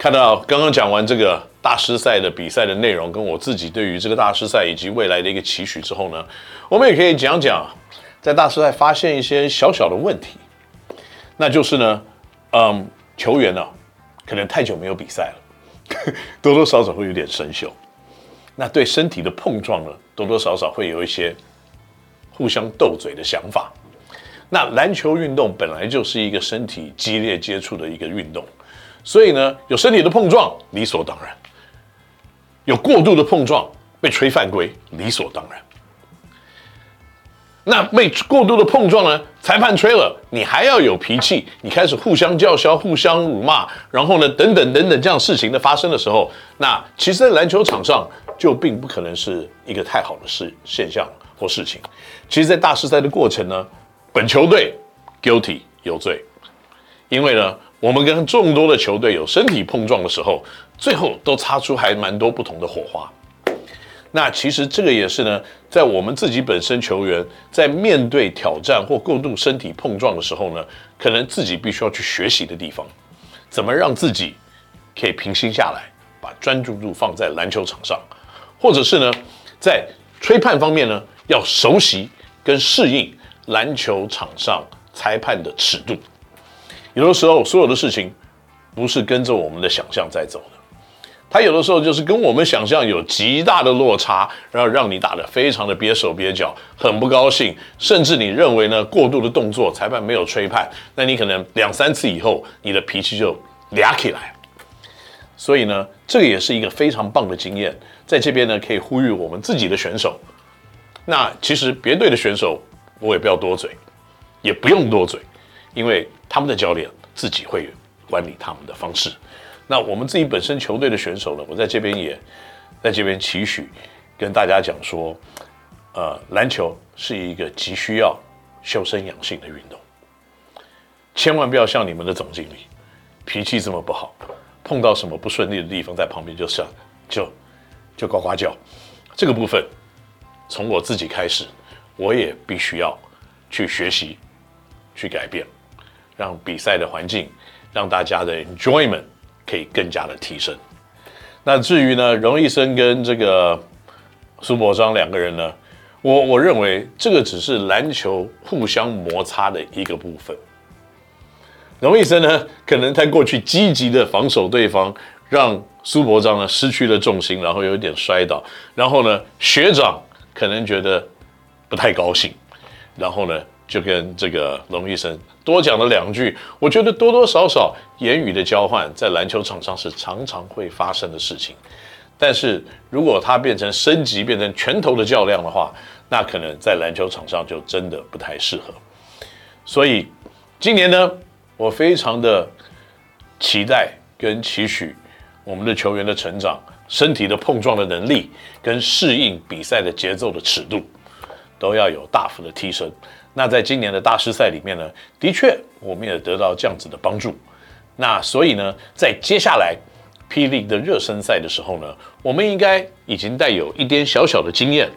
看到刚刚讲完这个大师赛的比赛的内容，跟我自己对于这个大师赛以及未来的一个期许之后呢，我们也可以讲讲在大师赛发现一些小小的问题，那就是呢，嗯，球员呢、啊、可能太久没有比赛了，多多少少会有点生锈，那对身体的碰撞呢，多多少少会有一些互相斗嘴的想法。那篮球运动本来就是一个身体激烈接触的一个运动，所以呢，有身体的碰撞理所当然，有过度的碰撞被吹犯规理所当然。那被过度的碰撞呢，裁判吹了，你还要有脾气，你开始互相叫嚣、互相辱骂，然后呢，等等等等这样事情的发生的时候，那其实，在篮球场上就并不可能是一个太好的事现象或事情。其实，在大师赛的过程呢。本球队 guilty 有罪，因为呢，我们跟众多的球队有身体碰撞的时候，最后都擦出还蛮多不同的火花。那其实这个也是呢，在我们自己本身球员在面对挑战或过度身体碰撞的时候呢，可能自己必须要去学习的地方，怎么让自己可以平心下来，把专注度放在篮球场上，或者是呢，在吹判方面呢，要熟悉跟适应。篮球场上裁判的尺度，有的时候所有的事情不是跟着我们的想象在走的，他有的时候就是跟我们想象有极大的落差，然后让你打得非常的憋手憋脚，很不高兴，甚至你认为呢，过度的动作裁判没有吹判，那你可能两三次以后你的脾气就俩起来。所以呢，这个也是一个非常棒的经验，在这边呢可以呼吁我们自己的选手，那其实别队的选手。我也不要多嘴，也不用多嘴，因为他们的教练自己会管理他们的方式。那我们自己本身球队的选手呢，我在这边也在这边期许跟大家讲说，呃，篮球是一个急需要修身养性的运动，千万不要像你们的总经理脾气这么不好，碰到什么不顺利的地方，在旁边就像就就呱呱叫。这个部分从我自己开始。我也必须要去学习，去改变，让比赛的环境，让大家的 enjoyment 可以更加的提升。那至于呢，荣毅生跟这个苏伯章两个人呢，我我认为这个只是篮球互相摩擦的一个部分。荣毅生呢，可能他过去积极的防守对方，让苏伯章呢失去了重心，然后有点摔倒，然后呢，学长可能觉得。不太高兴，然后呢，就跟这个龙医生多讲了两句。我觉得多多少少言语的交换在篮球场上是常常会发生的事情。但是如果它变成升级，变成拳头的较量的话，那可能在篮球场上就真的不太适合。所以今年呢，我非常的期待跟期许我们的球员的成长，身体的碰撞的能力，跟适应比赛的节奏的尺度。都要有大幅的提升。那在今年的大师赛里面呢，的确我们也得到这样子的帮助。那所以呢，在接下来霹雳的热身赛的时候呢，我们应该已经带有一点小小的经验，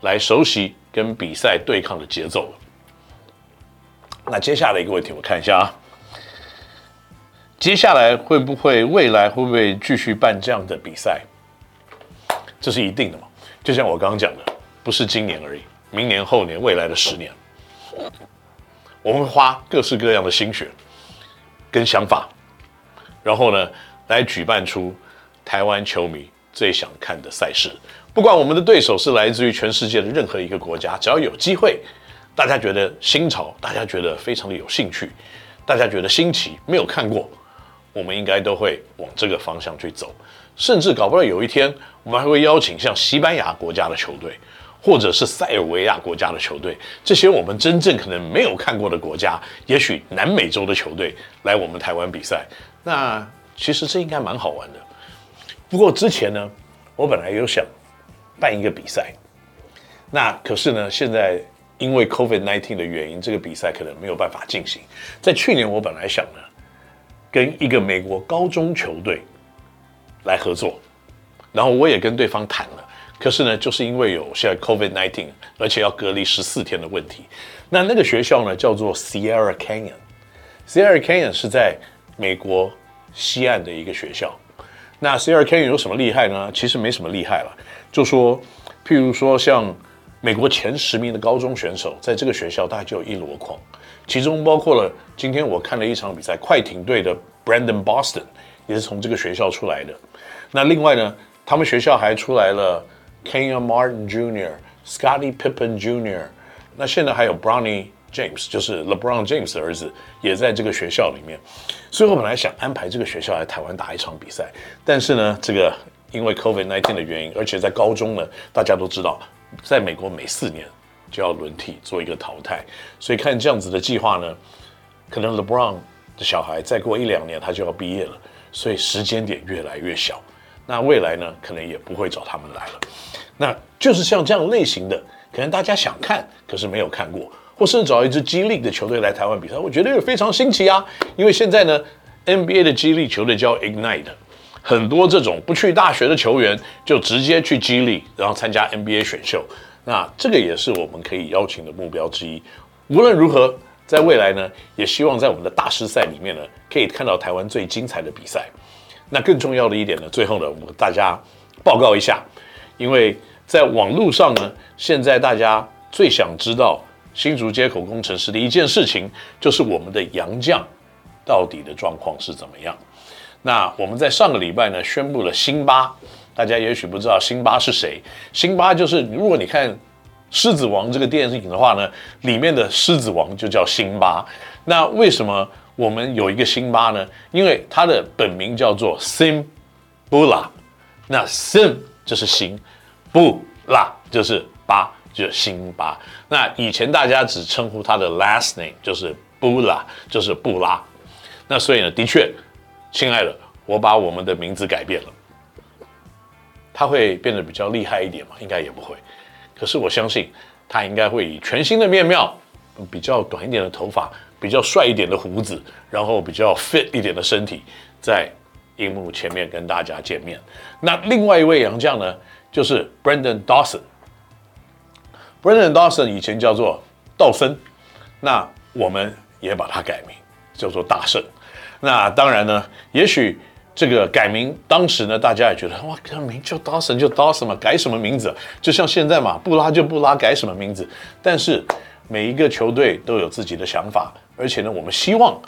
来熟悉跟比赛对抗的节奏了。那接下来一个问题，我看一下啊，接下来会不会未来会不会继续办这样的比赛？这是一定的嘛？就像我刚刚讲的，不是今年而已。明年、后年、未来的十年，我们会花各式各样的心血跟想法，然后呢，来举办出台湾球迷最想看的赛事。不管我们的对手是来自于全世界的任何一个国家，只要有机会，大家觉得新潮，大家觉得非常的有兴趣，大家觉得新奇，没有看过，我们应该都会往这个方向去走。甚至搞不好有一天，我们还会邀请像西班牙国家的球队。或者是塞尔维亚国家的球队，这些我们真正可能没有看过的国家，也许南美洲的球队来我们台湾比赛，那其实这应该蛮好玩的。不过之前呢，我本来有想办一个比赛，那可是呢，现在因为 COVID-19 的原因，这个比赛可能没有办法进行。在去年，我本来想呢，跟一个美国高中球队来合作，然后我也跟对方谈了。可是呢，就是因为有现在 COVID-19，而且要隔离十四天的问题，那那个学校呢叫做 Sierra Canyon。Sierra Canyon 是在美国西岸的一个学校。那 Sierra Canyon 有什么厉害呢？其实没什么厉害了，就说，譬如说像美国前十名的高中选手，在这个学校大概就有一箩筐，其中包括了今天我看了一场比赛，快艇队的 Brandon Boston 也是从这个学校出来的。那另外呢，他们学校还出来了 Kenyon Martin Jr.、Scottie Pippen Jr.，那现在还有 Bronny James，就是 LeBron James 的儿子，也在这个学校里面。所以我本来想安排这个学校来台湾打一场比赛，但是呢，这个因为 COVID-19 的原因，而且在高中呢，大家都知道，在美国每四年就要轮替做一个淘汰，所以看这样子的计划呢，可能 LeBron 的小孩再过一两年他就要毕业了，所以时间点越来越小。那未来呢，可能也不会找他们来了。那就是像这样类型的，可能大家想看，可是没有看过。或是找一支 G League 的球队来台湾比赛，我觉得也非常新奇啊！因为现在呢，NBA 的 G League 球队叫 Ignite，很多这种不去大学的球员就直接去 G League，然后参加 NBA 选秀。那这个也是我们可以邀请的目标之一。无论如何，在未来呢，也希望在我们的大师赛里面呢，可以看到台湾最精彩的比赛。那更重要的一点呢，最后呢，我们大家报告一下，因为在网络上呢，现在大家最想知道。新竹街口工程师的一件事情，就是我们的杨将到底的状况是怎么样？那我们在上个礼拜呢，宣布了辛巴，大家也许不知道辛巴是谁。辛巴就是如果你看《狮子王》这个电影的话呢，里面的狮子王就叫辛巴。那为什么我们有一个辛巴呢？因为他的本名叫做 Simbula，那 Sim 就是辛，布拉就是巴。就是辛巴，那以前大家只称呼他的 last name 就是布拉，就是布拉。那所以呢，的确，亲爱的，我把我们的名字改变了。他会变得比较厉害一点嘛？应该也不会。可是我相信，他应该会以全新的面貌，比较短一点的头发，比较帅一点的胡子，然后比较 fit 一点的身体，在荧幕前面跟大家见面。那另外一位洋将呢，就是 Brandon Dawson。Brandon Dawson 以前叫做道森，那我们也把它改名叫做大圣。那当然呢，也许这个改名当时呢，大家也觉得哇，这名叫 Dawson 就 Dawson 嘛，改什么名字？就像现在嘛，布拉就布拉，改什么名字？但是每一个球队都有自己的想法，而且呢，我们希望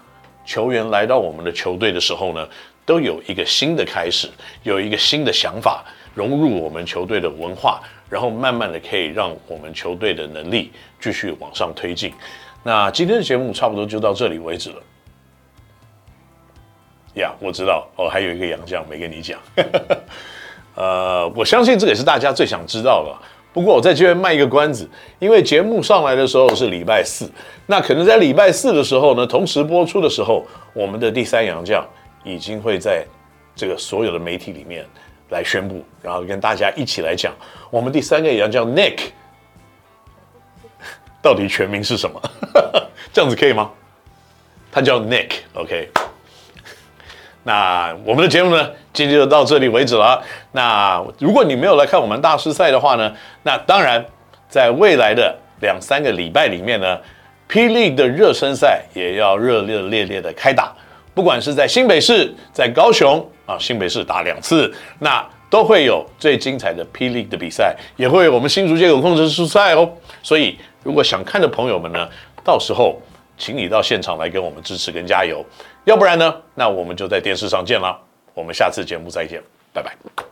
球员来到我们的球队的时候呢，都有一个新的开始，有一个新的想法，融入我们球队的文化。然后慢慢的可以让我们球队的能力继续往上推进。那今天的节目差不多就到这里为止了。呀，我知道哦，还有一个洋将没跟你讲。呃，我相信这个也是大家最想知道的。不过我在这边卖一个关子，因为节目上来的时候是礼拜四，那可能在礼拜四的时候呢，同时播出的时候，我们的第三洋将已经会在这个所有的媒体里面。来宣布，然后跟大家一起来讲，我们第三个洋将 Nick 到底全名是什么？这样子可以吗？他叫 Nick，OK。那我们的节目呢，今天就到这里为止了。那如果你没有来看我们大师赛的话呢，那当然在未来的两三个礼拜里面呢霹雳的热身赛也要热热烈烈的开打。不管是在新北市，在高雄啊，新北市打两次，那都会有最精彩的霹雳的比赛，也会有我们新竹街口工程师赛哦。所以，如果想看的朋友们呢，到时候请你到现场来给我们支持跟加油，要不然呢，那我们就在电视上见了。我们下次节目再见，拜拜。